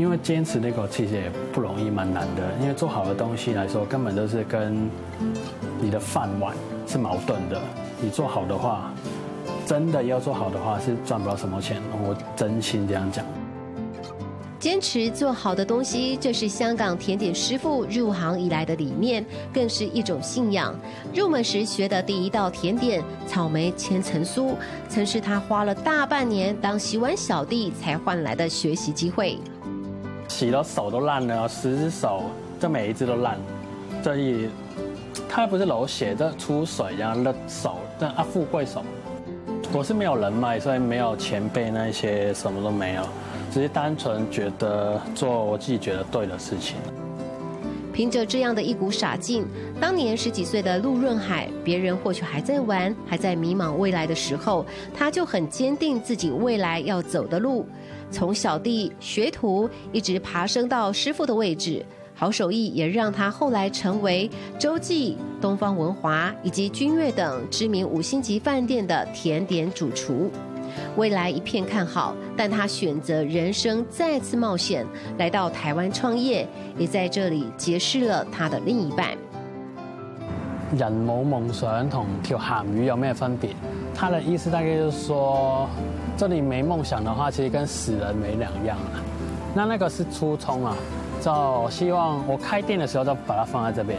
因为坚持那个其实也不容易，蛮难的。因为做好的东西来说，根本都是跟你的饭碗是矛盾的。你做好的话，真的要做好的话，是赚不到什么钱。我真心这样讲。坚持做好的东西，这是香港甜点师傅入行以来的理念，更是一种信仰。入门时学的第一道甜点草莓千层酥，曾是他花了大半年当洗碗小弟才换来的学习机会。洗到手都烂了，十只手这每一只都烂，所以他不是流血，这出水然后那手，这啊富贵手。我是没有人脉，所以没有前辈那些什么都没有。只是单纯觉得做我自己觉得对的事情。凭着这样的一股傻劲，当年十几岁的陆润海，别人或许还在玩，还在迷茫未来的时候，他就很坚定自己未来要走的路，从小弟学徒一直爬升到师傅的位置，好手艺也让他后来成为洲际、东方文华以及君悦等知名五星级饭店的甜点主厨。未来一片看好，但他选择人生再次冒险，来到台湾创业，也在这里结识了他的另一半。人冇梦想同条咸鱼有咩分别？他的意思大概就是说，这里没梦想的话，其实跟死人没两样啊。那那个是初衷啊，就希望我开店的时候就把它放在这边，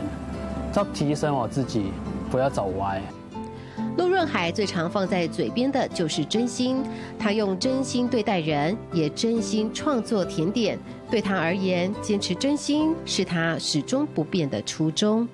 就提升我自己，不要走歪。陆润海最常放在嘴边的就是真心，他用真心对待人，也真心创作甜点。对他而言，坚持真心是他始终不变的初衷。